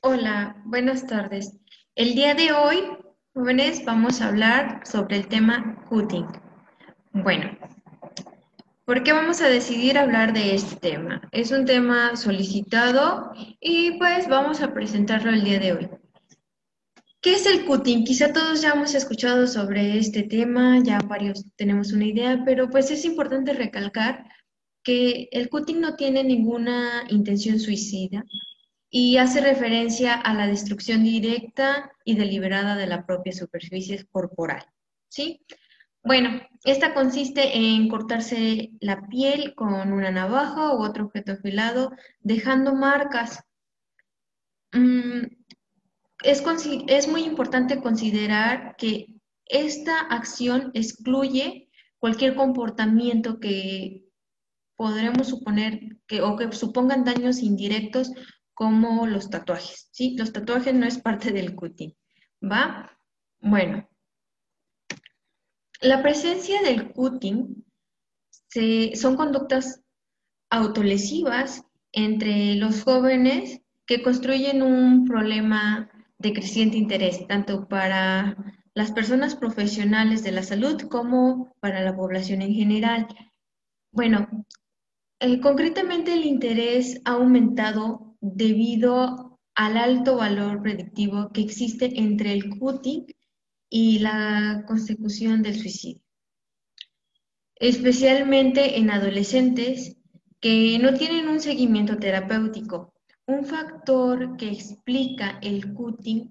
Hola, buenas tardes. El día de hoy, jóvenes, vamos a hablar sobre el tema cutting. Bueno, ¿por qué vamos a decidir hablar de este tema? Es un tema solicitado y pues vamos a presentarlo el día de hoy. ¿Qué es el cutting? Quizá todos ya hemos escuchado sobre este tema, ya varios tenemos una idea, pero pues es importante recalcar que el cutting no tiene ninguna intención suicida y hace referencia a la destrucción directa y deliberada de la propia superficie corporal. ¿Sí? Bueno, esta consiste en cortarse la piel con una navaja u otro objeto afilado, dejando marcas. Mm, es, es muy importante considerar que esta acción excluye cualquier comportamiento que podremos suponer que o que supongan daños indirectos como los tatuajes, ¿sí? Los tatuajes no es parte del cutting, ¿va? Bueno, la presencia del cutting son conductas autolesivas entre los jóvenes que construyen un problema de creciente interés, tanto para las personas profesionales de la salud como para la población en general. Bueno, eh, concretamente el interés ha aumentado debido al alto valor predictivo que existe entre el cutting y la consecución del suicidio, especialmente en adolescentes que no tienen un seguimiento terapéutico. Un factor que explica el cutting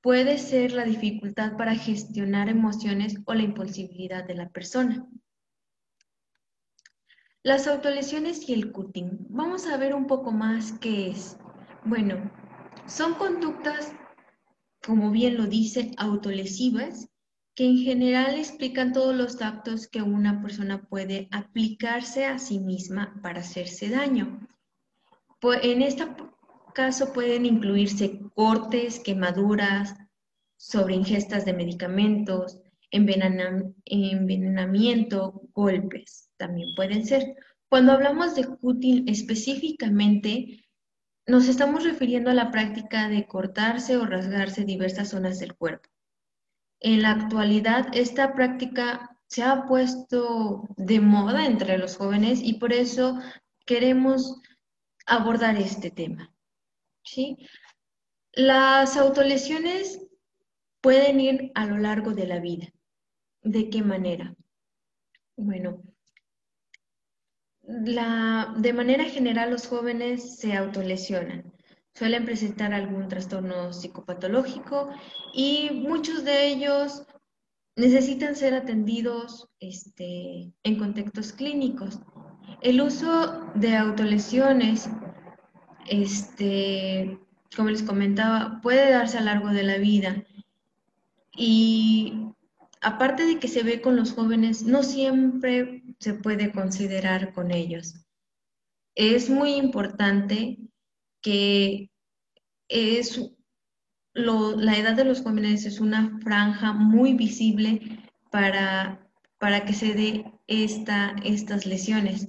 puede ser la dificultad para gestionar emociones o la impulsividad de la persona. Las autolesiones y el cutting. Vamos a ver un poco más qué es. Bueno, son conductas como bien lo dice, autolesivas, que en general explican todos los actos que una persona puede aplicarse a sí misma para hacerse daño. En este caso pueden incluirse cortes, quemaduras, sobre ingestas de medicamentos, envenenamiento, golpes, también pueden ser. Cuando hablamos de cutting específicamente, nos estamos refiriendo a la práctica de cortarse o rasgarse diversas zonas del cuerpo. En la actualidad, esta práctica se ha puesto de moda entre los jóvenes y por eso queremos abordar este tema. ¿sí? Las autolesiones pueden ir a lo largo de la vida. ¿De qué manera? Bueno, de manera general los jóvenes se autolesionan. Suelen presentar algún trastorno psicopatológico y muchos de ellos necesitan ser atendidos este, en contextos clínicos. El uso de autolesiones, este, como les comentaba, puede darse a lo largo de la vida y aparte de que se ve con los jóvenes, no siempre se puede considerar con ellos. Es muy importante que es la edad de los jóvenes es una franja muy visible para, para que se dé esta, estas lesiones,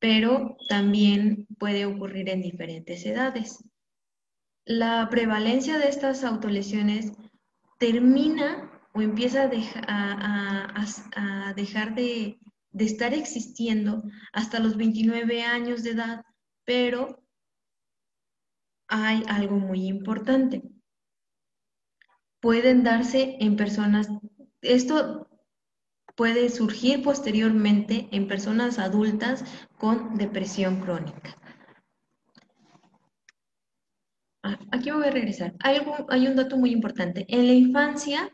pero también puede ocurrir en diferentes edades. La prevalencia de estas autolesiones termina o empieza a, dejar de, estar existiendo hasta los 29 años de edad, pero hay algo muy importante. Pueden darse en personas, esto puede surgir posteriormente en personas adultas con depresión crónica. Ah, aquí voy a regresar. Hay un dato muy importante. En la infancia,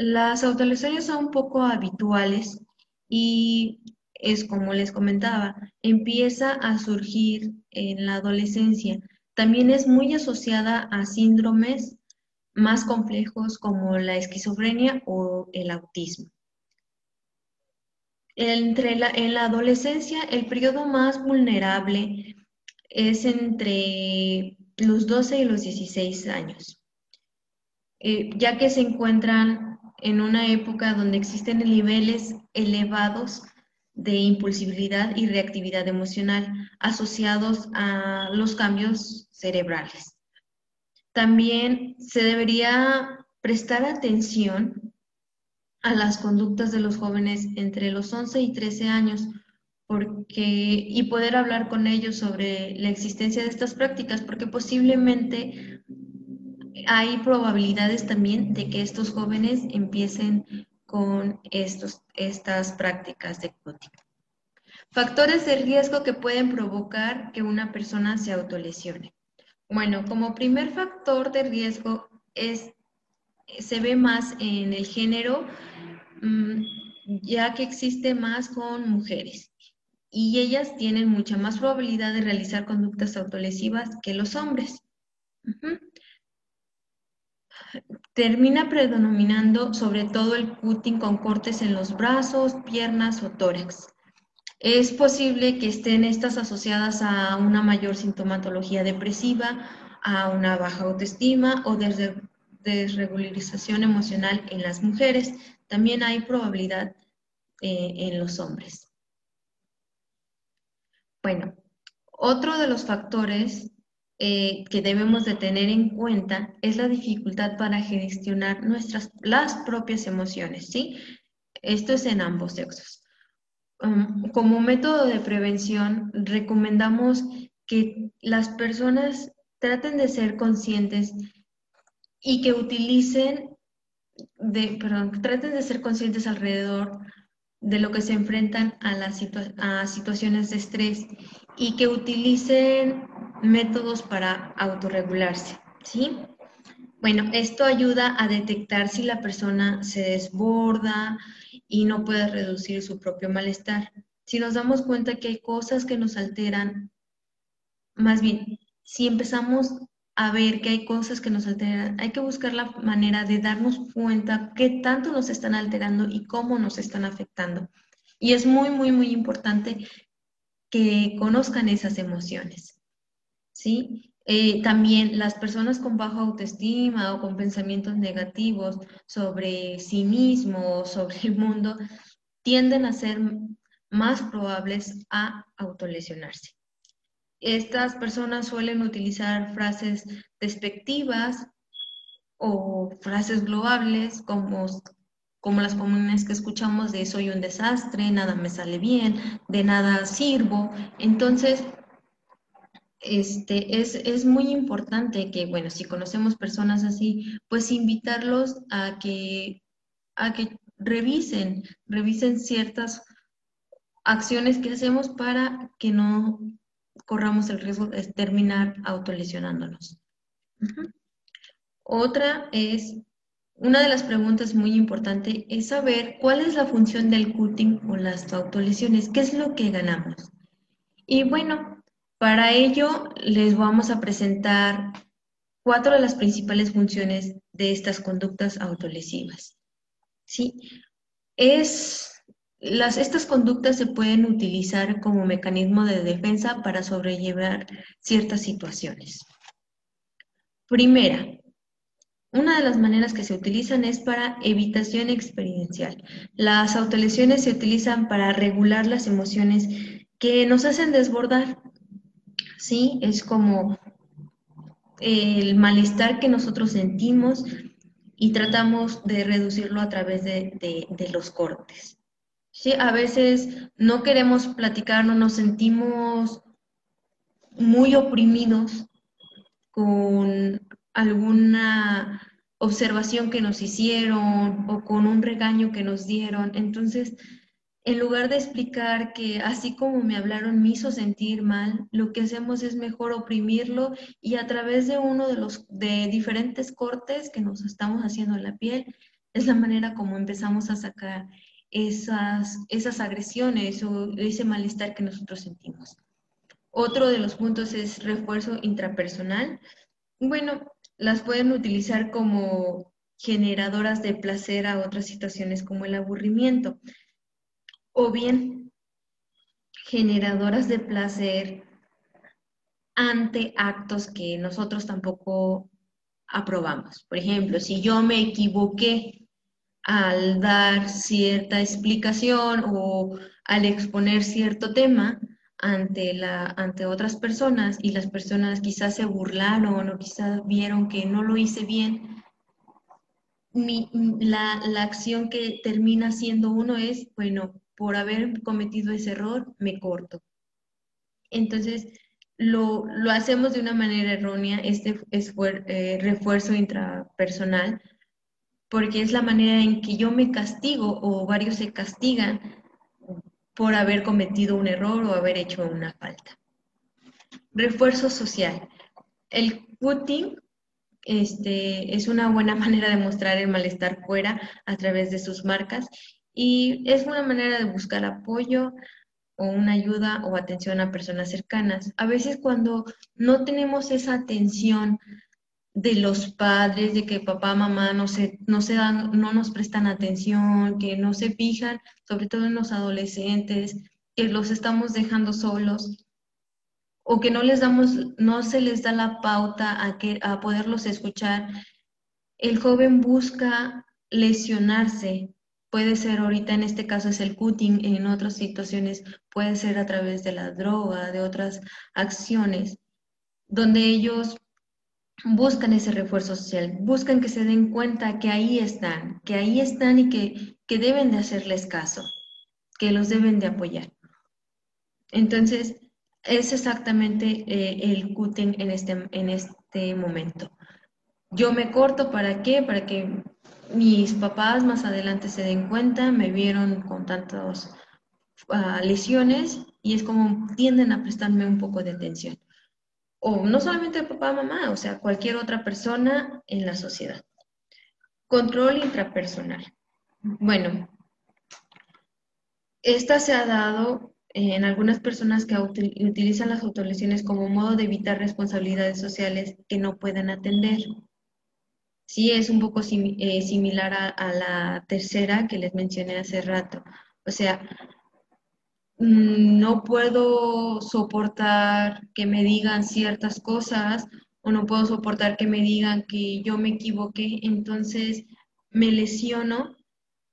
las autolesiones son poco habituales y es como les comentaba, empieza a surgir en la adolescencia. También es muy asociada a síndromes más complejos como la esquizofrenia o el autismo. Entre en la adolescencia, el periodo más vulnerable es entre los 12 y los 16 años, eh, ya que se encuentran en una época donde existen niveles elevados de impulsibilidad y reactividad emocional asociados a los cambios cerebrales. también se debería prestar atención a las conductas de los jóvenes entre los 11 y 13 años porque, y poder hablar con ellos sobre la existencia de estas prácticas, porque posiblemente hay probabilidades también de que estos jóvenes empiecen con estos, estas prácticas de cutting. Factores de riesgo que pueden provocar que una persona se autolesione. Bueno, como primer factor de riesgo es, se ve más en el género, mm, ya que existe más con mujeres y ellas tienen mucha más probabilidad de realizar conductas autolesivas que los hombres. Termina predominando sobre todo el cutting con cortes en los brazos, piernas o tórax. Es posible que estén estas asociadas a una mayor sintomatología depresiva, a una baja autoestima o desregularización emocional en las mujeres. También hay probabilidad eh, en los hombres. Bueno, otro de los factores eh, que debemos de tener en cuenta es la dificultad para gestionar nuestras, las propias emociones, ¿sí? Esto es en ambos sexos. Um, como método de prevención, recomendamos que las personas traten de ser conscientes y que utilicen, de, perdón, traten de ser conscientes alrededor de lo que se enfrentan a, las a situaciones de estrés y que utilicen métodos para autorregularse, ¿sí? Bueno, esto ayuda a detectar si la persona se desborda, y no puede reducir su propio malestar. Si nos damos cuenta que hay cosas que nos alteran, más bien, si empezamos a ver que hay cosas que nos alteran, hay que buscar la manera de darnos cuenta qué tanto nos están alterando y cómo nos están afectando. Y es muy, muy, muy importante que conozcan esas emociones. ¿Sí? Eh, también las personas con baja autoestima o con pensamientos negativos sobre sí mismo o sobre el mundo tienden a ser más probables a autolesionarse. Estas personas suelen utilizar frases despectivas o frases globales como, como las comunes que escuchamos de soy un desastre, nada me sale bien, de nada sirvo. Entonces, este, es, es, muy importante que, bueno, si conocemos personas así, pues invitarlos a que, a que revisen, revisen ciertas acciones que hacemos para que no corramos el riesgo de terminar autolesionándonos. Otra es, una de las preguntas muy importantes es saber cuál es la función del cutting o las autolesiones, qué es lo que ganamos. Y bueno, para ello, les vamos a presentar cuatro de las principales funciones de estas conductas autolesivas. ¿Sí? Es, las, estas conductas se pueden utilizar como mecanismo de defensa para sobrellevar ciertas situaciones. Primera, una de las maneras que se utilizan es para evitación experiencial. Las autolesiones se utilizan para regular las emociones que nos hacen desbordar ¿sí? Es como el malestar que nosotros sentimos y tratamos de reducirlo a través de, los cortes. ¿sí? A veces no queremos platicar, no nos sentimos muy oprimidos con alguna observación que nos hicieron o con un regaño que nos dieron. Entonces, en lugar de explicar que así como me hablaron me hizo sentir mal, lo que hacemos es mejor oprimirlo y a través de uno de los de diferentes cortes que nos estamos haciendo en la piel, es la manera como empezamos a sacar esas, esas agresiones o ese malestar que nosotros sentimos. Otro de los puntos es refuerzo intrapersonal. Bueno, las pueden utilizar como generadoras de placer a otras situaciones como el aburrimiento o bien generadoras de placer ante actos que nosotros tampoco aprobamos. Por ejemplo, si yo me equivoqué al dar cierta explicación o al exponer cierto tema, ante, la, ante otras personas y las personas quizás se burlaron o quizás vieron que no lo hice bien, la, la acción que termina siendo uno es, bueno, por haber cometido ese error, me corto. Entonces, lo, lo hacemos de una manera errónea, este eh, refuerzo intrapersonal, porque es la manera en que yo me castigo o varios se castigan por haber cometido un error o haber hecho una falta. Refuerzo social. El cutting este, es una buena manera de mostrar el malestar fuera a través de sus marcas y es una manera de buscar apoyo o una ayuda o atención a personas cercanas. A veces cuando no tenemos esa atención de los padres, de que papá, mamá no se, no se dan, no nos prestan atención, que no se fijan, sobre todo en los adolescentes, que los estamos dejando solos, o que no les damos, no se les da la pauta a, que, a poderlos escuchar, el joven busca lesionarse. Puede ser ahorita en este caso es el cutting, en otras situaciones puede ser a través de la droga, de otras acciones, donde ellos buscan ese refuerzo social, buscan que se den cuenta que ahí están, que ahí están y que, que deben de hacerles caso, que los deben de apoyar. Entonces, es exactamente eh, el cutting en este, en este momento. Yo me corto, ¿para qué? Para que mis papás más adelante se den cuenta, me vieron con tantas ah, lesiones y es como tienden a prestarme un poco de atención o no solamente papá, mamá, o sea, cualquier otra persona en la sociedad. Control intrapersonal. Bueno, esta se ha dado en algunas personas que utilizan las autolesiones como modo de evitar responsabilidades sociales que no pueden atender. Sí, es un poco eh, similar a la tercera que les mencioné hace rato. O sea, Mm, no puedo soportar que me digan ciertas cosas o no puedo soportar que me digan que yo me equivoqué, entonces me lesiono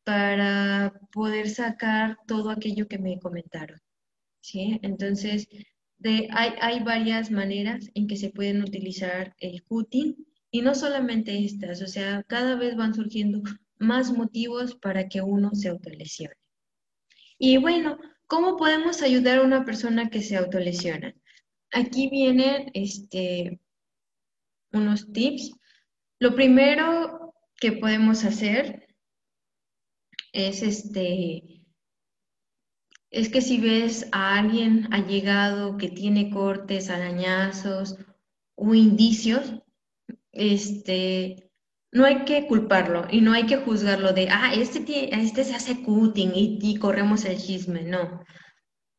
para poder sacar todo aquello que me comentaron. ¿sí? Entonces, hay, hay varias maneras en que se pueden utilizar el cutting y no solamente estas, o sea, cada vez van surgiendo más motivos para que uno se autolesione. Y bueno, ¿Cómo podemos ayudar a una persona que se autolesiona? Aquí vienen este, unos tips. Lo primero que podemos hacer es este es que si ves a alguien allegado que tiene cortes, arañazos o indicios, este, no hay que culparlo y no hay que juzgarlo de, ah, este, este se hace cutting y, corremos el chisme. No,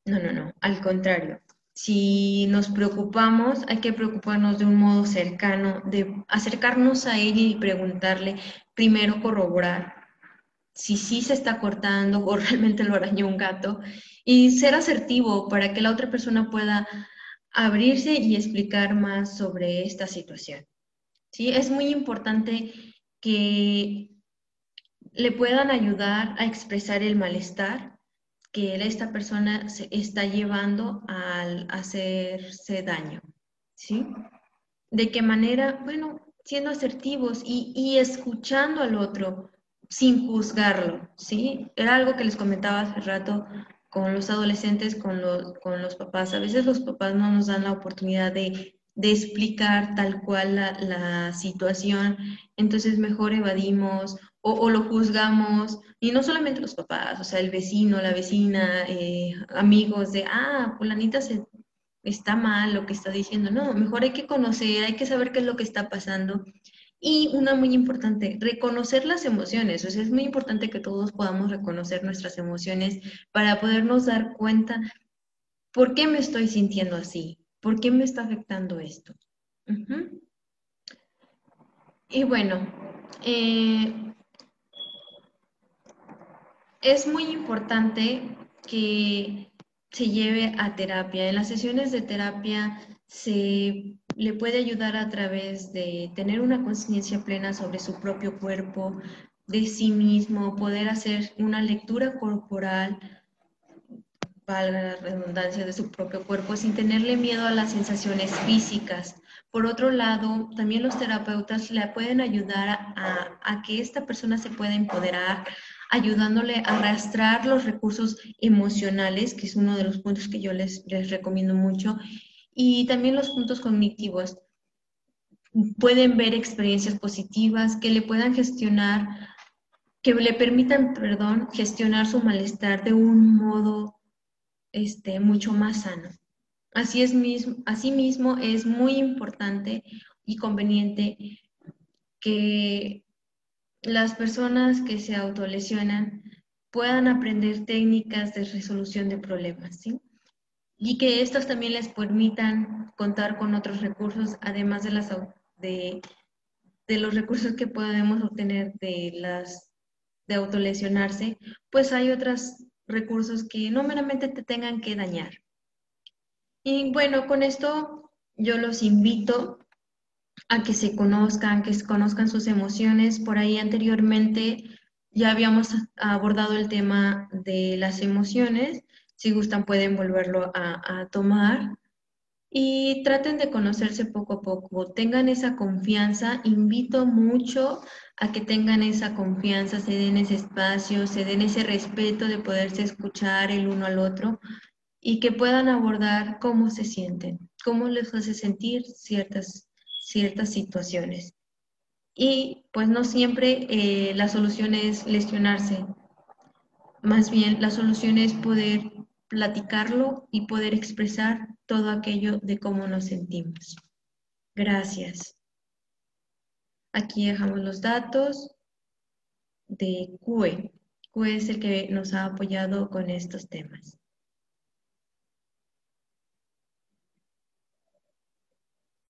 no, no, no, al contrario. Si nos preocupamos, hay que preocuparnos de un modo cercano, de acercarnos a él y preguntarle, primero corroborar si sí se está cortando o realmente lo arañó un gato y ser asertivo para que la otra persona pueda abrirse y explicar más sobre esta situación. ¿Sí? Es muy importante que le puedan ayudar a expresar el malestar que esta persona se está llevando al hacerse daño, ¿sí? ¿De qué manera? Bueno, siendo asertivos y, escuchando al otro sin juzgarlo, ¿sí? Era algo que les comentaba hace rato con los adolescentes, con los, con los papás. A veces los papás no nos dan la oportunidad de de explicar tal cual la, situación, entonces mejor evadimos o, lo juzgamos, y no solamente los papás, o sea, el vecino, la vecina, eh, amigos de, ah, fulanita se, está mal lo que está diciendo, no, mejor hay que conocer, hay que saber qué es lo que está pasando. Y una muy importante, reconocer las emociones. O sea, es muy importante que todos podamos reconocer nuestras emociones para podernos dar cuenta por qué me estoy sintiendo así, ¿Por qué me está afectando esto? Y bueno, eh, es muy importante que se lleve a terapia. En las sesiones de terapia se le puede ayudar a través de tener una conciencia plena sobre su propio cuerpo, de sí mismo, poder hacer una lectura corporal, valga la redundancia, de su propio cuerpo sin tenerle miedo a las sensaciones físicas. Por otro lado, también los terapeutas le pueden ayudar a, a que esta persona se pueda empoderar, ayudándole a arrastrar los recursos emocionales, que es uno de los puntos que yo les, les recomiendo mucho, y también los puntos cognitivos. Pueden ver experiencias positivas que le puedan gestionar, que le permitan, perdón, gestionar su malestar de un modo este, mucho más sano. Así es mismo, asimismo, es muy importante y conveniente que las personas que se autolesionan puedan aprender técnicas de resolución de problemas, ¿sí? Y que estos también les permitan contar con otros recursos, además de, de, los recursos que podemos obtener de las de autolesionarse, pues hay otros recursos que no meramente te tengan que dañar. Y bueno, con esto yo los invito a que se conozcan, que conozcan sus emociones. Por ahí anteriormente ya habíamos abordado el tema de las emociones. Si gustan pueden volverlo a, a tomar. Y traten de conocerse poco a poco. Tengan esa confianza. Invito mucho a que tengan esa confianza, se den ese espacio, se den ese respeto de poderse escuchar el uno al otro y que puedan abordar cómo se sienten, cómo les hace sentir ciertas ciertas situaciones. Y pues no siempre eh, la solución es lesionarse, más bien la solución es poder platicarlo y poder expresar todo aquello de cómo nos sentimos. Gracias. Aquí dejamos los datos de CUE. CUE es el que nos ha apoyado con estos temas.